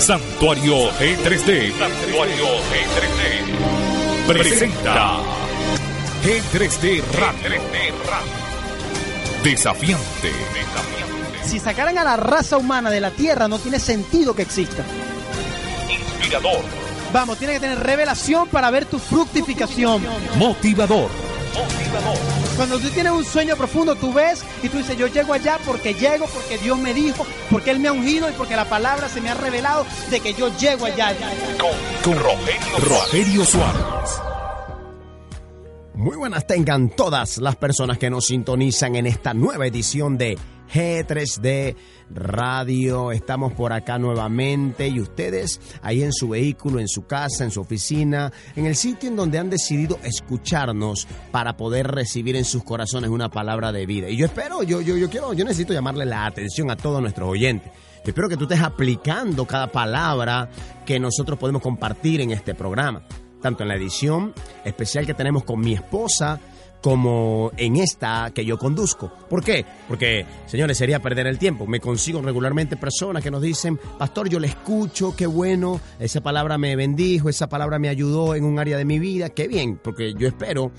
Santuario G3D. Santuario G3D. Presenta G3D Radio. Desafiante. Si sacaran a la raza humana de la Tierra, no tiene sentido que exista. Inspirador. Vamos, tiene que tener revelación para ver tu fructificación. Motivador. Motivador. Cuando tú tienes un sueño profundo, tú ves y tú dices, yo llego allá porque llego, porque Dios me dijo, porque Él me ha ungido y porque la palabra se me ha revelado de que yo llego allá. Con, con Rogelio, Rogelio Suárez. Muy buenas tengan todas las personas que nos sintonizan en esta nueva edición de G3D Radio. Estamos por acá nuevamente y ustedes ahí en su vehículo, en su casa, en su oficina, en el sitio en donde han decidido escucharnos para poder recibir en sus corazones una palabra de vida. Y yo espero, yo, yo, yo quiero, yo necesito llamarle la atención a todos nuestros oyentes. Yo espero que tú estés aplicando cada palabra que nosotros podemos compartir en este programa tanto en la edición especial que tenemos con mi esposa como en esta que yo conduzco. ¿Por qué? Porque, señores, sería perder el tiempo. Me consigo regularmente personas que nos dicen, pastor, yo le escucho, qué bueno, esa palabra me bendijo, esa palabra me ayudó en un área de mi vida, qué bien, porque yo espero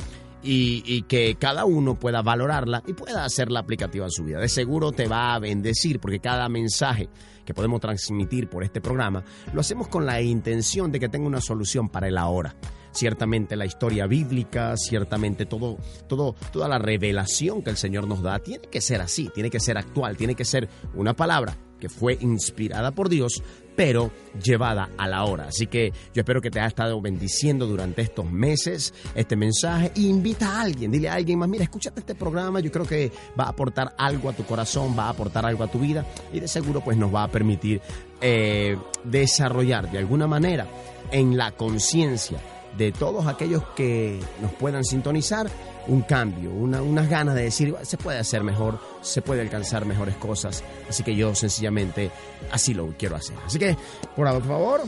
y, y, que cada uno pueda valorarla y pueda hacerla aplicativa en su vida. De seguro te va a bendecir porque cada mensaje que podemos transmitir por este programa lo hacemos con la intención de que tenga una solución para el ahora. Ciertamente la historia bíblica, ciertamente todo, todo, toda la revelación que el Señor nos da tiene que ser así, tiene que ser actual, tiene que ser una palabra que fue inspirada por Dios, pero llevada a la hora. Así que yo espero que te haya estado bendiciendo durante estos meses este mensaje. E invita a alguien, dile a alguien más, mira, escúchate este programa, yo creo que va a aportar algo a tu corazón, va a aportar algo a tu vida y de seguro pues nos va a permitir eh, desarrollar de alguna manera en la conciencia de todos aquellos que nos puedan sintonizar un cambio, una, unas ganas de decir, se puede hacer mejor, se puede alcanzar mejores cosas. Así que yo sencillamente así lo quiero hacer. Así que, por favor,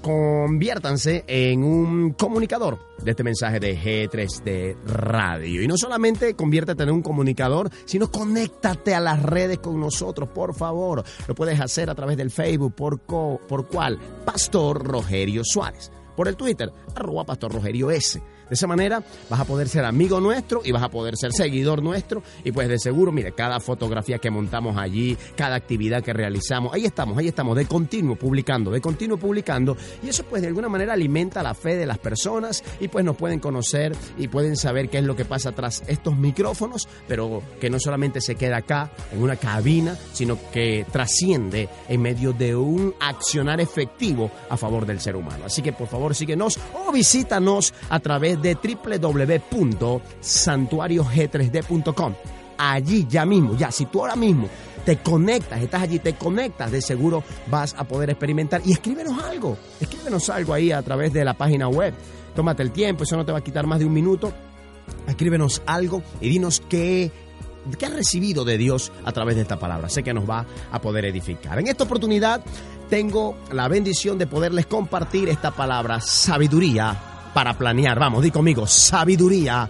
conviértanse en un comunicador de este mensaje de G3D Radio. Y no solamente conviértete en un comunicador, sino conéctate a las redes con nosotros, por favor. Lo puedes hacer a través del Facebook, por, co, por cual, Pastor Rogerio Suárez. Por el Twitter, arroba Pastor Rogerio S. De esa manera vas a poder ser amigo nuestro y vas a poder ser seguidor nuestro y pues de seguro, mire, cada fotografía que montamos allí, cada actividad que realizamos, ahí estamos, ahí estamos, de continuo publicando, de continuo publicando y eso pues de alguna manera alimenta la fe de las personas y pues nos pueden conocer y pueden saber qué es lo que pasa tras estos micrófonos, pero que no solamente se queda acá en una cabina, sino que trasciende en medio de un accionar efectivo a favor del ser humano. Así que por favor síguenos o visítanos a través de www.santuariog3d.com. Allí ya mismo, ya, si tú ahora mismo te conectas, estás allí, te conectas, de seguro vas a poder experimentar. Y escríbenos algo, escríbenos algo ahí a través de la página web. Tómate el tiempo, eso no te va a quitar más de un minuto. Escríbenos algo y dinos qué ¿Qué has recibido de Dios a través de esta palabra? Sé que nos va a poder edificar. En esta oportunidad tengo la bendición de poderles compartir esta palabra, sabiduría para planear. Vamos, di conmigo, sabiduría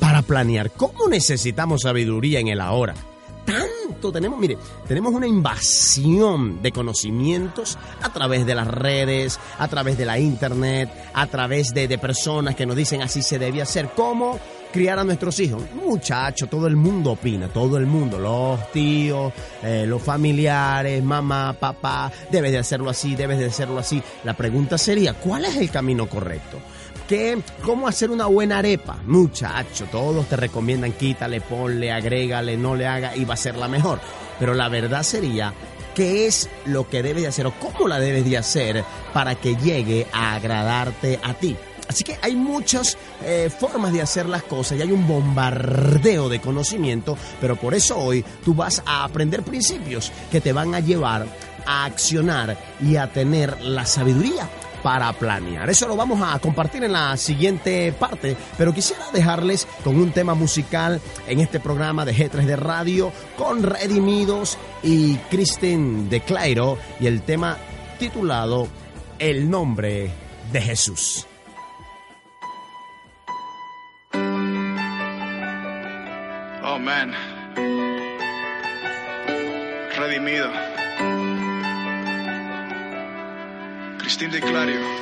para planear. ¿Cómo necesitamos sabiduría en el ahora? Tanto tenemos, mire, tenemos una invasión de conocimientos a través de las redes, a través de la internet, a través de, de personas que nos dicen así se debe hacer. ¿Cómo? criar a nuestros hijos. Muchacho, todo el mundo opina, todo el mundo, los tíos, eh, los familiares, mamá, papá, debes de hacerlo así, debes de hacerlo así. La pregunta sería, ¿cuál es el camino correcto? ¿Qué, ¿Cómo hacer una buena arepa? Muchacho, todos te recomiendan quítale, ponle, agrégale, no le haga y va a ser la mejor. Pero la verdad sería, ¿qué es lo que debes de hacer o cómo la debes de hacer para que llegue a agradarte a ti? Así que hay muchas eh, formas de hacer las cosas y hay un bombardeo de conocimiento, pero por eso hoy tú vas a aprender principios que te van a llevar a accionar y a tener la sabiduría para planear. Eso lo vamos a compartir en la siguiente parte, pero quisiera dejarles con un tema musical en este programa de G3 de Radio con Redimidos y Kristen de Clairo y el tema titulado El nombre de Jesús. Oh man. Redimido. την Declario.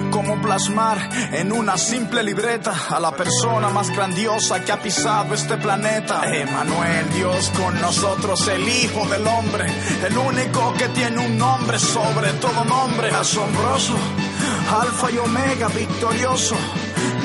¿Cómo plasmar en una simple libreta a la persona más grandiosa que ha pisado este planeta? Emanuel, Dios con nosotros, el Hijo del Hombre, el único que tiene un nombre sobre todo nombre, asombroso, Alfa y Omega, victorioso.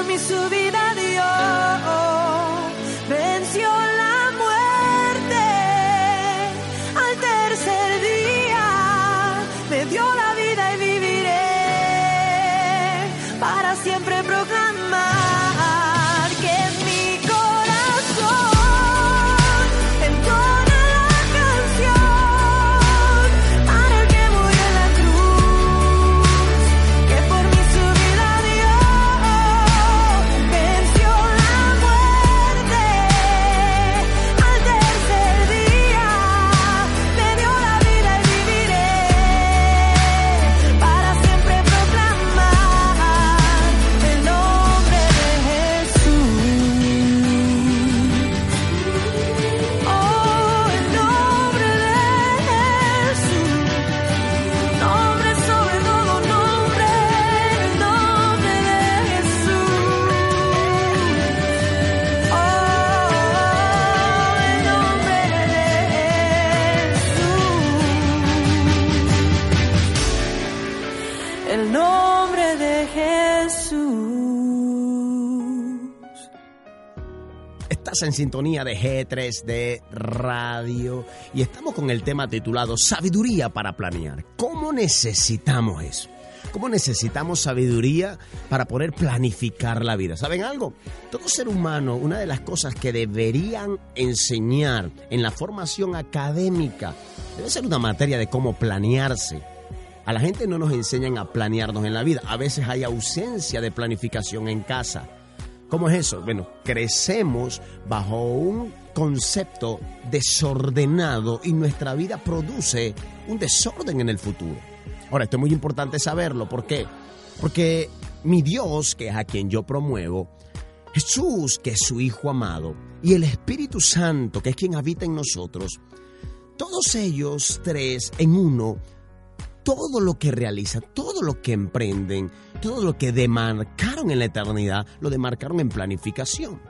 Por mí su vida dio, En sintonía de G3D Radio y estamos con el tema titulado Sabiduría para planear. ¿Cómo necesitamos eso? ¿Cómo necesitamos sabiduría para poder planificar la vida? ¿Saben algo? Todo ser humano, una de las cosas que deberían enseñar en la formación académica, debe ser una materia de cómo planearse. A la gente no nos enseñan a planearnos en la vida. A veces hay ausencia de planificación en casa. ¿Cómo es eso? Bueno, crecemos bajo un concepto desordenado y nuestra vida produce un desorden en el futuro. Ahora, esto es muy importante saberlo. ¿Por qué? Porque mi Dios, que es a quien yo promuevo, Jesús, que es su Hijo amado, y el Espíritu Santo, que es quien habita en nosotros, todos ellos tres en uno, todo lo que realizan, todo lo que emprenden, todo lo que demarcaron en la eternidad, lo demarcaron en planificación.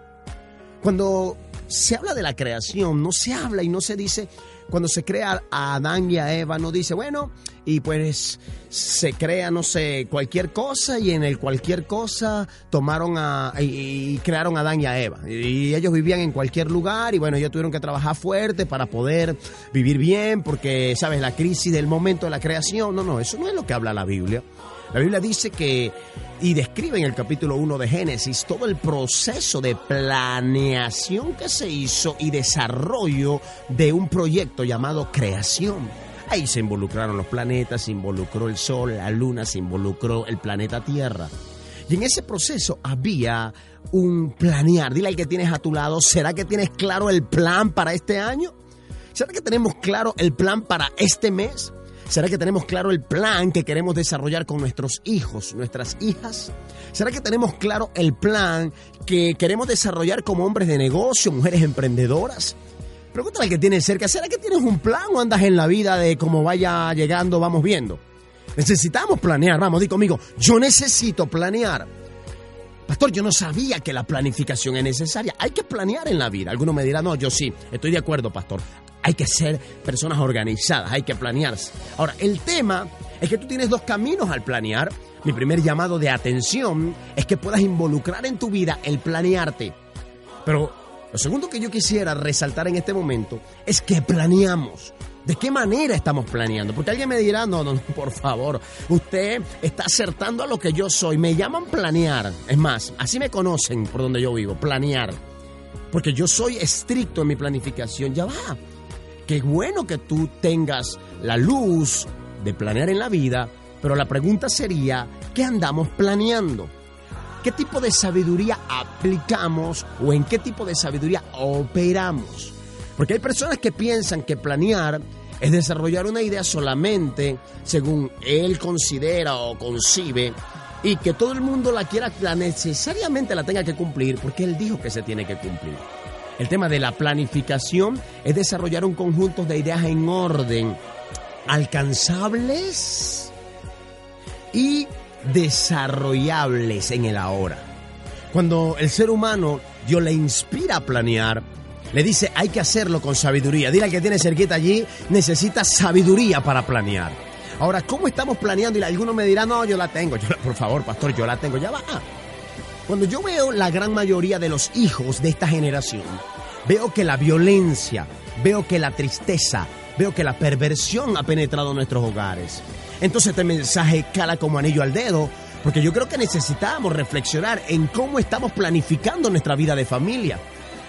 Cuando se habla de la creación, no se habla y no se dice, cuando se crea a Adán y a Eva, no dice, bueno, y pues se crea, no sé, cualquier cosa y en el cualquier cosa tomaron a, y, y crearon a Adán y a Eva. Y ellos vivían en cualquier lugar y bueno, ellos tuvieron que trabajar fuerte para poder vivir bien porque, sabes, la crisis del momento de la creación, no, no, eso no es lo que habla la Biblia. La Biblia dice que, y describe en el capítulo 1 de Génesis, todo el proceso de planeación que se hizo y desarrollo de un proyecto llamado creación. Ahí se involucraron los planetas, se involucró el Sol, la Luna, se involucró el planeta Tierra. Y en ese proceso había un planear. Dile al que tienes a tu lado, ¿será que tienes claro el plan para este año? ¿Será que tenemos claro el plan para este mes? ¿Será que tenemos claro el plan que queremos desarrollar con nuestros hijos, nuestras hijas? ¿Será que tenemos claro el plan que queremos desarrollar como hombres de negocio, mujeres emprendedoras? Pregúntale al que tienes cerca, ¿será que tienes un plan o andas en la vida de cómo vaya llegando, vamos viendo? Necesitamos planear, vamos, di conmigo, yo necesito planear. Pastor, yo no sabía que la planificación es necesaria. Hay que planear en la vida. Algunos me dirán, no, yo sí, estoy de acuerdo, pastor. Hay que ser personas organizadas, hay que planearse. Ahora, el tema es que tú tienes dos caminos al planear. Mi primer llamado de atención es que puedas involucrar en tu vida el planearte. Pero lo segundo que yo quisiera resaltar en este momento es que planeamos. ¿De qué manera estamos planeando? Porque alguien me dirá, no, no, por favor, usted está acertando a lo que yo soy. Me llaman planear. Es más, así me conocen por donde yo vivo, planear. Porque yo soy estricto en mi planificación. Ya va. Qué bueno que tú tengas la luz de planear en la vida, pero la pregunta sería, ¿qué andamos planeando? ¿Qué tipo de sabiduría aplicamos o en qué tipo de sabiduría operamos? Porque hay personas que piensan que planear es desarrollar una idea solamente según él considera o concibe y que todo el mundo la quiera, la necesariamente la tenga que cumplir porque él dijo que se tiene que cumplir. El tema de la planificación es desarrollar un conjunto de ideas en orden, alcanzables y desarrollables en el ahora. Cuando el ser humano Dios le inspira a planear, le dice hay que hacerlo con sabiduría. Dile al que tiene cerquita allí, necesita sabiduría para planear. Ahora, ¿cómo estamos planeando? Y algunos me dirán, no, yo la tengo. Por favor, pastor, yo la tengo. Ya va. Cuando yo veo la gran mayoría de los hijos de esta generación, veo que la violencia, veo que la tristeza, veo que la perversión ha penetrado en nuestros hogares. Entonces este mensaje cala como anillo al dedo, porque yo creo que necesitamos reflexionar en cómo estamos planificando nuestra vida de familia.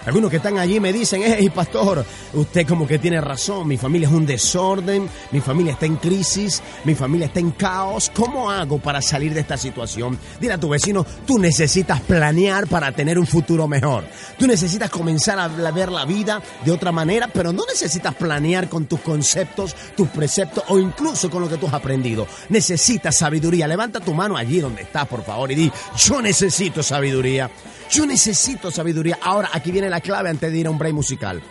Algunos que están allí me dicen, hey pastor, usted como que tiene razón, mi familia es un desorden, mi familia está en crisis, mi familia está en caos, ¿cómo hago para salir de esta situación? Dile a tu vecino, tú necesitas planear para tener un futuro mejor. Tú necesitas comenzar a ver la vida de otra manera, pero no necesitas planear con tus conceptos, tus preceptos o incluso con lo que tú has aprendido. Necesitas sabiduría. Levanta tu mano allí donde estás, por favor, y di, yo necesito sabiduría. Yo necesito sabiduría. Ahora, aquí viene la clave antes de ir a un break musical.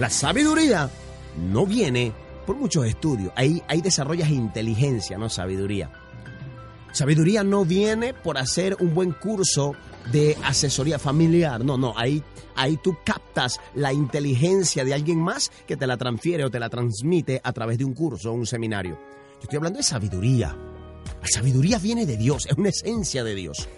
La sabiduría no viene por muchos estudios. Ahí, ahí desarrollas inteligencia, no sabiduría. Sabiduría no viene por hacer un buen curso de asesoría familiar. No, no, ahí, ahí tú captas la inteligencia de alguien más que te la transfiere o te la transmite a través de un curso o un seminario. Yo estoy hablando de sabiduría. La sabiduría viene de Dios, es una esencia de Dios.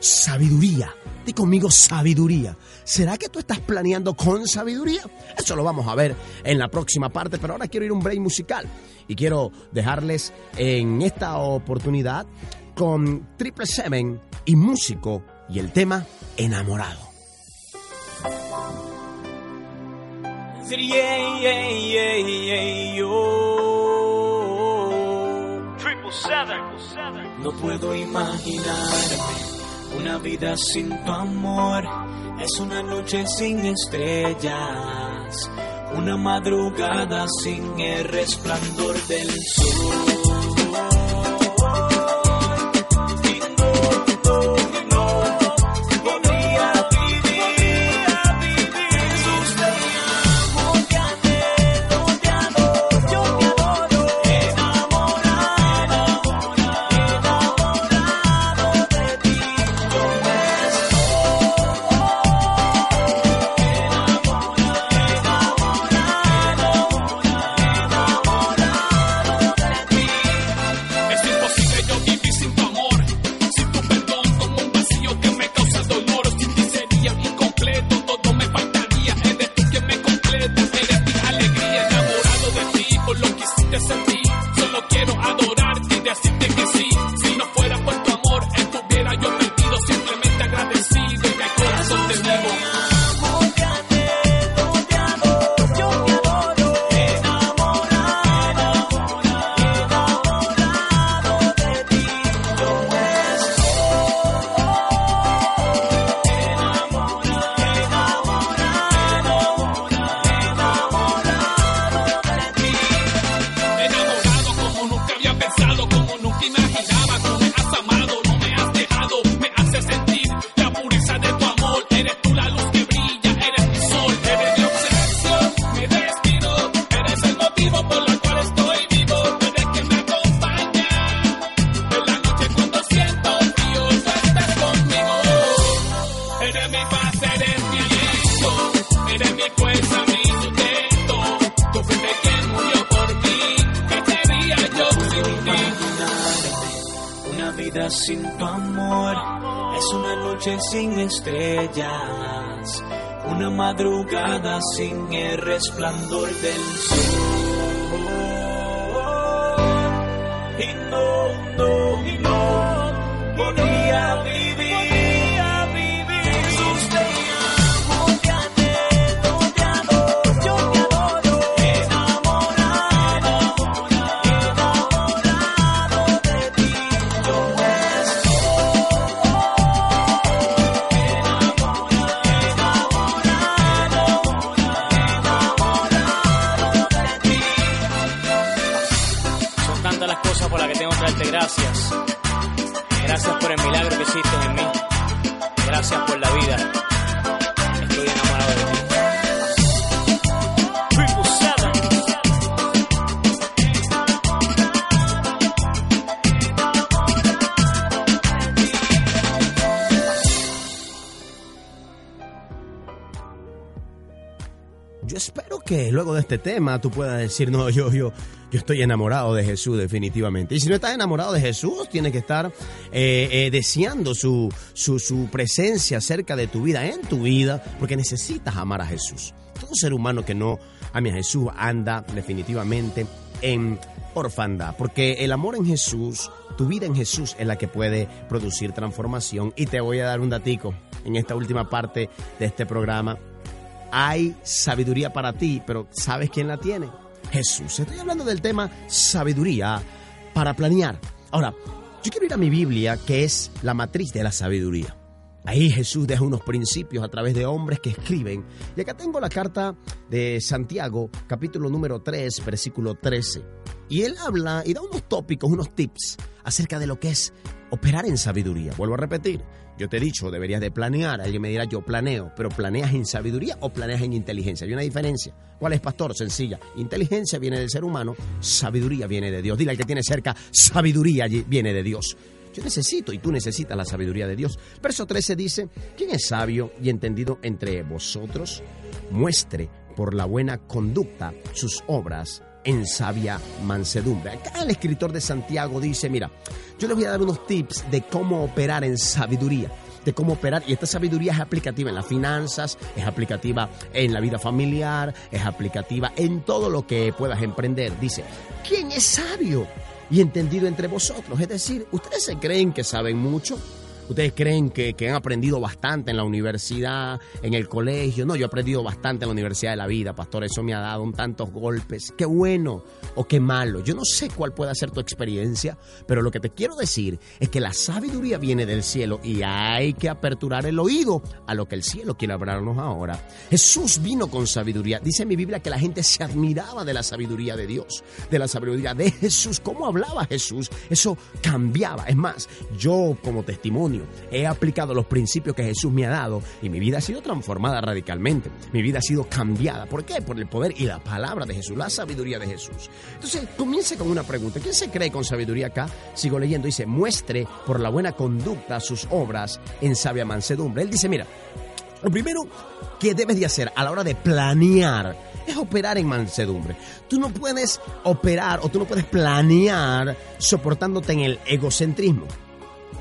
Sabiduría. Di conmigo sabiduría. ¿Será que tú estás planeando con sabiduría? Eso lo vamos a ver en la próxima parte, pero ahora quiero ir a un break musical y quiero dejarles en esta oportunidad con Triple Seven y músico y el tema enamorado. No puedo imaginarme una vida sin tu amor. Es una noche sin estrellas, una madrugada sin el resplandor del sol. Madrugada sin el resplandor del sol. Y no, no, no Yo espero que luego de este tema tú puedas decir, no, yo, yo, yo estoy enamorado de Jesús definitivamente. Y si no estás enamorado de Jesús, tienes que estar eh, eh, deseando su, su, su presencia cerca de tu vida, en tu vida, porque necesitas amar a Jesús. Todo ser humano que no ame a Jesús anda definitivamente en orfandad, porque el amor en Jesús, tu vida en Jesús es la que puede producir transformación. Y te voy a dar un datico en esta última parte de este programa hay sabiduría para ti, pero ¿sabes quién la tiene? Jesús. Estoy hablando del tema sabiduría para planear. Ahora, yo quiero ir a mi Biblia, que es la matriz de la sabiduría. Ahí Jesús deja unos principios a través de hombres que escriben. Y acá tengo la carta de Santiago, capítulo número 3, versículo 13. Y él habla y da unos tópicos, unos tips acerca de lo que es operar en sabiduría. Vuelvo a repetir, yo te he dicho, deberías de planear. Alguien me dirá, yo planeo, pero ¿planeas en sabiduría o planeas en inteligencia? Hay una diferencia. ¿Cuál es, pastor? Sencilla. Inteligencia viene del ser humano, sabiduría viene de Dios. Dile al que tiene cerca, sabiduría viene de Dios. Yo necesito y tú necesitas la sabiduría de Dios. Verso 13 dice, ¿quién es sabio y entendido entre vosotros? Muestre por la buena conducta sus obras en sabia mansedumbre. Acá el escritor de Santiago dice, mira, yo les voy a dar unos tips de cómo operar en sabiduría de cómo operar y esta sabiduría es aplicativa en las finanzas, es aplicativa en la vida familiar, es aplicativa en todo lo que puedas emprender. Dice, ¿quién es sabio y entendido entre vosotros? Es decir, ¿ustedes se creen que saben mucho? ¿Ustedes creen que, que, han aprendido bastante en la universidad, en el colegio? No, yo he aprendido bastante en la universidad de la vida, pastor. Eso me ha dado un tantos golpes. Qué bueno o qué malo. Yo no sé cuál pueda ser tu experiencia, pero lo que te quiero decir es que la sabiduría viene del cielo y hay que aperturar el oído a lo que el cielo quiere hablarnos ahora. Jesús vino con sabiduría. Dice mi Biblia que la gente se admiraba de la sabiduría de Dios, de la sabiduría de Jesús. ¿Cómo hablaba Jesús? Eso cambiaba. Es más, yo como testimonio, he aplicado los principios que Jesús me ha dado y mi vida ha sido transformada radicalmente. Mi vida ha sido cambiada. ¿Por qué? Por el poder y la palabra de Jesús, la sabiduría de Jesús. Entonces, comience con una pregunta. ¿Quién se cree con sabiduría acá? Sigo leyendo. Dice, muestre por la buena conducta sus obras en sabia mansedumbre. Él dice, mira, lo primero que debes de hacer a la hora de planear es operar en mansedumbre. Tú no puedes operar o tú no puedes planear soportándote en el egocentrismo.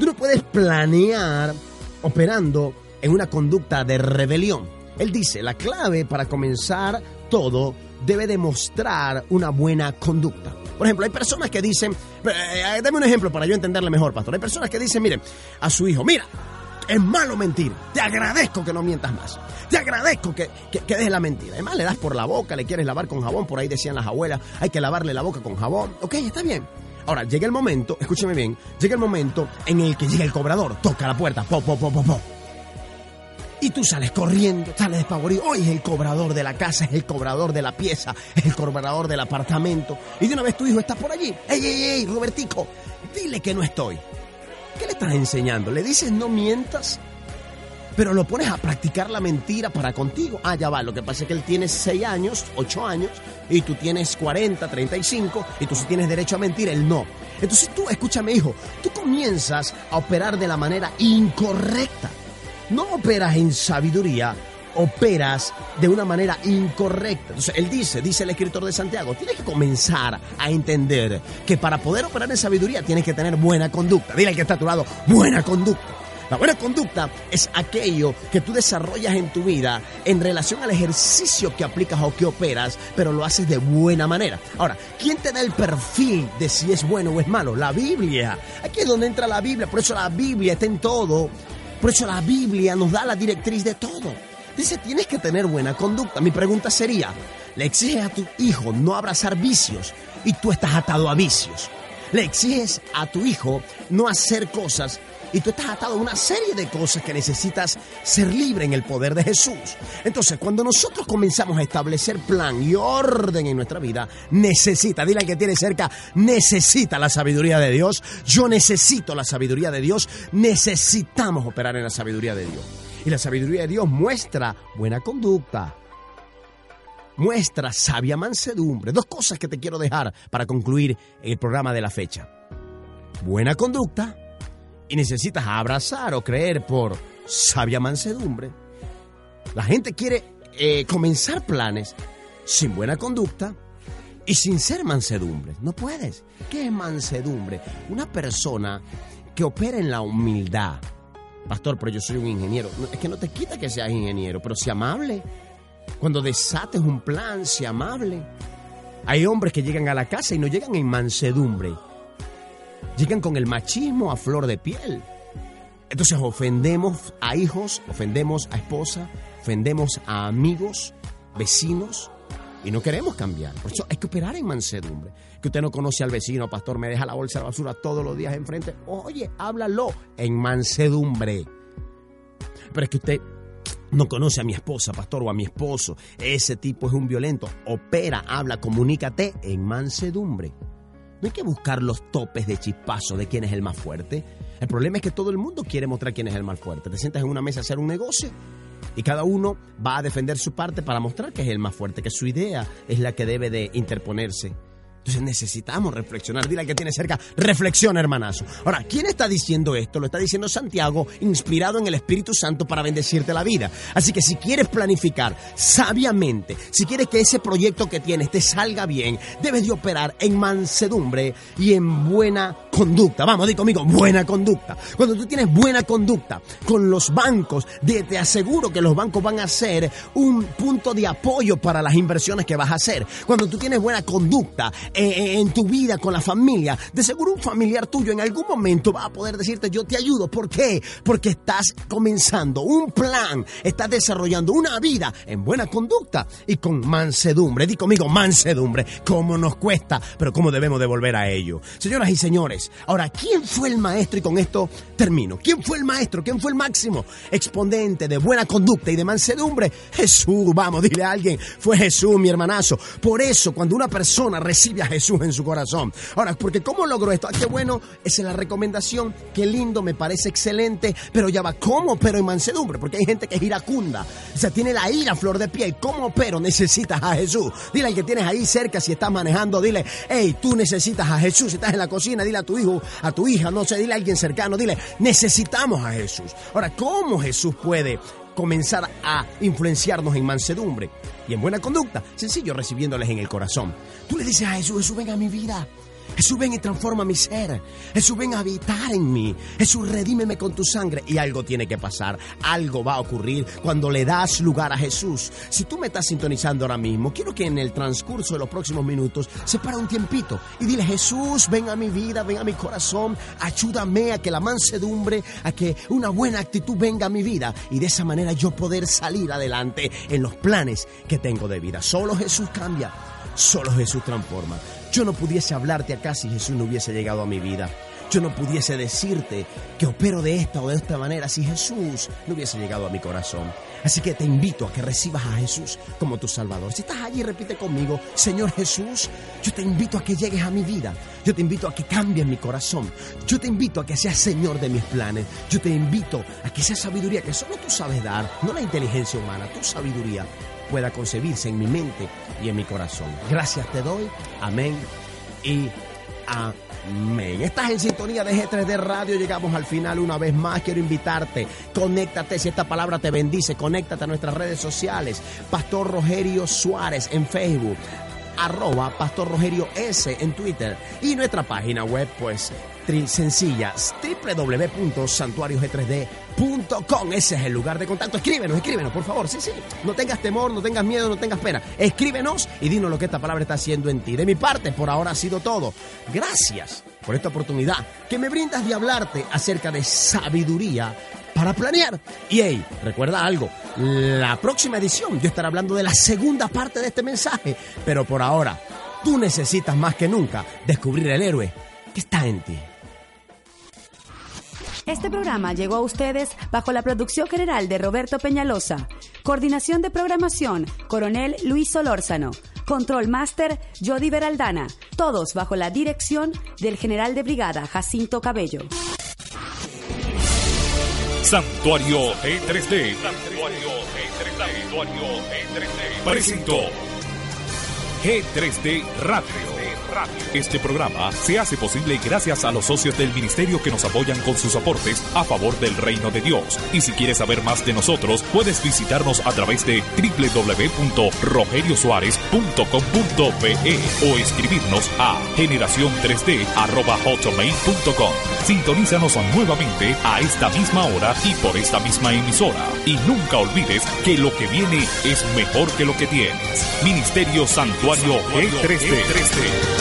Tú no puedes planear operando en una conducta de rebelión. Él dice, la clave para comenzar todo debe demostrar una buena conducta. Por ejemplo, hay personas que dicen, eh, dame un ejemplo para yo entenderle mejor, pastor. Hay personas que dicen, miren, a su hijo, mira, es malo mentir. Te agradezco que no mientas más. Te agradezco que, que, que, dejes la mentira. Además, le das por la boca, le quieres lavar con jabón. Por ahí decían las abuelas, hay que lavarle la boca con jabón. Ok, está bien. Ahora, llega el momento, escúcheme bien, llega el momento en el que llega el cobrador, toca la puerta, po, po, po, po, po. Y tú sales corriendo, sales despavorido. Hoy es el cobrador de la casa, es el cobrador de la pieza, es el cobrador del apartamento. Y de una vez tu hijo está por allí. ¡Ey, ey, ey, Robertico! Dile que no estoy. ¿Qué le estás enseñando? ¿Le dices no mientas? Pero lo pones a practicar la mentira para contigo. Ah, ya va. Lo que pasa es que él tiene 6 años, 8 años, y tú tienes 40, 35, y tú sí tienes derecho a mentir, él no. Entonces tú, escúchame, hijo, tú comienzas a operar de la manera incorrecta. No operas en sabiduría, operas de una manera incorrecta. Entonces, él dice, dice el escritor de Santiago, tienes que comenzar a entender que para poder operar en sabiduría tienes que tener buena conducta. Dile al que está a tu lado, buena conducta. La buena conducta es aquello que tú desarrollas en tu vida en relación al ejercicio que aplicas o que operas, pero lo haces de buena manera. Ahora, ¿quién te da el perfil de si es bueno o es malo? La Biblia. Aquí es donde entra la Biblia, por eso la Biblia está en todo. Por eso la Biblia nos da la directriz de todo. Dice, tienes que tener buena conducta. Mi pregunta sería, ¿le exiges a tu hijo no abrazar vicios y tú estás atado a vicios? ¿Le exiges a tu hijo no hacer cosas y tú estás atado a una serie de cosas que necesitas ser libre en el poder de Jesús. Entonces, cuando nosotros comenzamos a establecer plan y orden en nuestra vida, necesita, dile al que tiene cerca, necesita la sabiduría de Dios. Yo necesito la sabiduría de Dios. Necesitamos operar en la sabiduría de Dios. Y la sabiduría de Dios muestra buena conducta. Muestra sabia mansedumbre. Dos cosas que te quiero dejar para concluir el programa de la fecha. Buena conducta y necesitas abrazar o creer por sabia mansedumbre. La gente quiere eh, comenzar planes sin buena conducta y sin ser mansedumbre. No puedes. ¿Qué es mansedumbre? Una persona que opera en la humildad. Pastor, pero yo soy un ingeniero. Es que no te quita que seas ingeniero, pero sea amable. Cuando desates un plan, sea amable. Hay hombres que llegan a la casa y no llegan en mansedumbre llegan con el machismo a flor de piel. Entonces ofendemos a hijos, ofendemos a esposa, ofendemos a amigos, vecinos, y no queremos cambiar. Por eso hay que operar en mansedumbre. Que usted no conoce al vecino, pastor, me deja la bolsa de basura todos los días enfrente. Oye, háblalo en mansedumbre. Pero es que usted no conoce a mi esposa, pastor, o a mi esposo. Ese tipo es un violento. Opera, habla, comunícate en mansedumbre. No hay que buscar los topes de chispazo de quién es el más fuerte. El problema es que todo el mundo quiere mostrar quién es el más fuerte. Te sientas en una mesa a hacer un negocio y cada uno va a defender su parte para mostrar que es el más fuerte, que su idea es la que debe de interponerse. Entonces necesitamos reflexionar. Dile al que tiene cerca, reflexiona, hermanazo. Ahora, ¿quién está diciendo esto? Lo está diciendo Santiago, inspirado en el Espíritu Santo para bendecirte la vida. Así que si quieres planificar sabiamente, si quieres que ese proyecto que tienes te salga bien, debes de operar en mansedumbre y en buena conducta. Vamos, di conmigo, buena conducta. Cuando tú tienes buena conducta con los bancos, te aseguro que los bancos van a ser un punto de apoyo para las inversiones que vas a hacer. Cuando tú tienes buena conducta, eh, eh, en tu vida con la familia, de seguro un familiar tuyo en algún momento va a poder decirte yo te ayudo. ¿Por qué? Porque estás comenzando un plan, estás desarrollando una vida en buena conducta y con mansedumbre. Di conmigo, mansedumbre. ¿Cómo nos cuesta? Pero ¿cómo debemos devolver a ello? Señoras y señores, ahora, ¿quién fue el maestro? Y con esto termino. ¿Quién fue el maestro? ¿Quién fue el máximo exponente de buena conducta y de mansedumbre? Jesús, vamos, dile a alguien. Fue Jesús, mi hermanazo. Por eso, cuando una persona recibe a Jesús en su corazón. Ahora, porque ¿cómo logró esto? Ah, qué bueno, esa es la recomendación, qué lindo, me parece excelente, pero ya va, ¿cómo pero en mansedumbre? Porque hay gente que es iracunda, o sea, tiene la ira flor de piel. ¿Cómo pero necesitas a Jesús? Dile al que tienes ahí cerca, si estás manejando, dile, hey, tú necesitas a Jesús. Si estás en la cocina, dile a tu hijo, a tu hija, no sé, dile a alguien cercano, dile, necesitamos a Jesús. Ahora, ¿cómo Jesús puede comenzar a influenciarnos en mansedumbre y en buena conducta. Sencillo, recibiéndoles en el corazón. Tú le dices a Jesús, Jesús, ven a mi vida. Jesús, ven y transforma mi ser. Jesús, ven a habitar en mí. Jesús, redímeme con tu sangre. Y algo tiene que pasar. Algo va a ocurrir cuando le das lugar a Jesús. Si tú me estás sintonizando ahora mismo, quiero que en el transcurso de los próximos minutos se para un tiempito y dile, Jesús, ven a mi vida, ven a mi corazón. Ayúdame a que la mansedumbre, a que una buena actitud venga a mi vida. Y de esa manera yo poder salir adelante en los planes que tengo de vida. Solo Jesús cambia. Solo Jesús transforma. Yo no pudiese hablarte acá si Jesús no hubiese llegado a mi vida. Yo no pudiese decirte que opero de esta o de esta manera si Jesús no hubiese llegado a mi corazón. Así que te invito a que recibas a Jesús como tu Salvador. Si estás allí, repite conmigo, Señor Jesús, yo te invito a que llegues a mi vida. Yo te invito a que cambies mi corazón. Yo te invito a que seas Señor de mis planes. Yo te invito a que esa sabiduría que solo tú sabes dar, no la inteligencia humana, tu sabiduría, pueda concebirse en mi mente y en mi corazón. Gracias te doy. Amén y Amén. Estás en sintonía de G3D Radio. Llegamos al final una vez más. Quiero invitarte. Conéctate. Si esta palabra te bendice, conéctate a nuestras redes sociales. Pastor Rogerio Suárez en Facebook arroba Pastor Rogerio S en Twitter y nuestra página web pues sencilla www.santuariog3d.com ese es el lugar de contacto. Escríbenos escríbenos por favor. Sí sí. No tengas temor no tengas miedo no tengas pena. Escríbenos y dinos lo que esta palabra está haciendo en ti. De mi parte por ahora ha sido todo. Gracias por esta oportunidad que me brindas de hablarte acerca de sabiduría para planear. Y hey, recuerda algo, la próxima edición yo estaré hablando de la segunda parte de este mensaje, pero por ahora tú necesitas más que nunca descubrir el héroe que está en ti. Este programa llegó a ustedes bajo la producción general de Roberto Peñalosa, coordinación de programación, Coronel Luis Solórzano, Control Master, Jody Beraldana, todos bajo la dirección del general de brigada Jacinto Cabello. Santuario G3D. Santuario G3D. Santuario G3D. Presentó G3D Radio. Este programa se hace posible gracias a los socios del ministerio que nos apoyan con sus aportes a favor del reino de Dios. Y si quieres saber más de nosotros, puedes visitarnos a través de www.rogeriosuárez.com.be o escribirnos a generación3d@hotmail.com. Sintonízanos nuevamente a esta misma hora y por esta misma emisora. Y nunca olvides que lo que viene es mejor que lo que tienes. Ministerio Santuario G3D.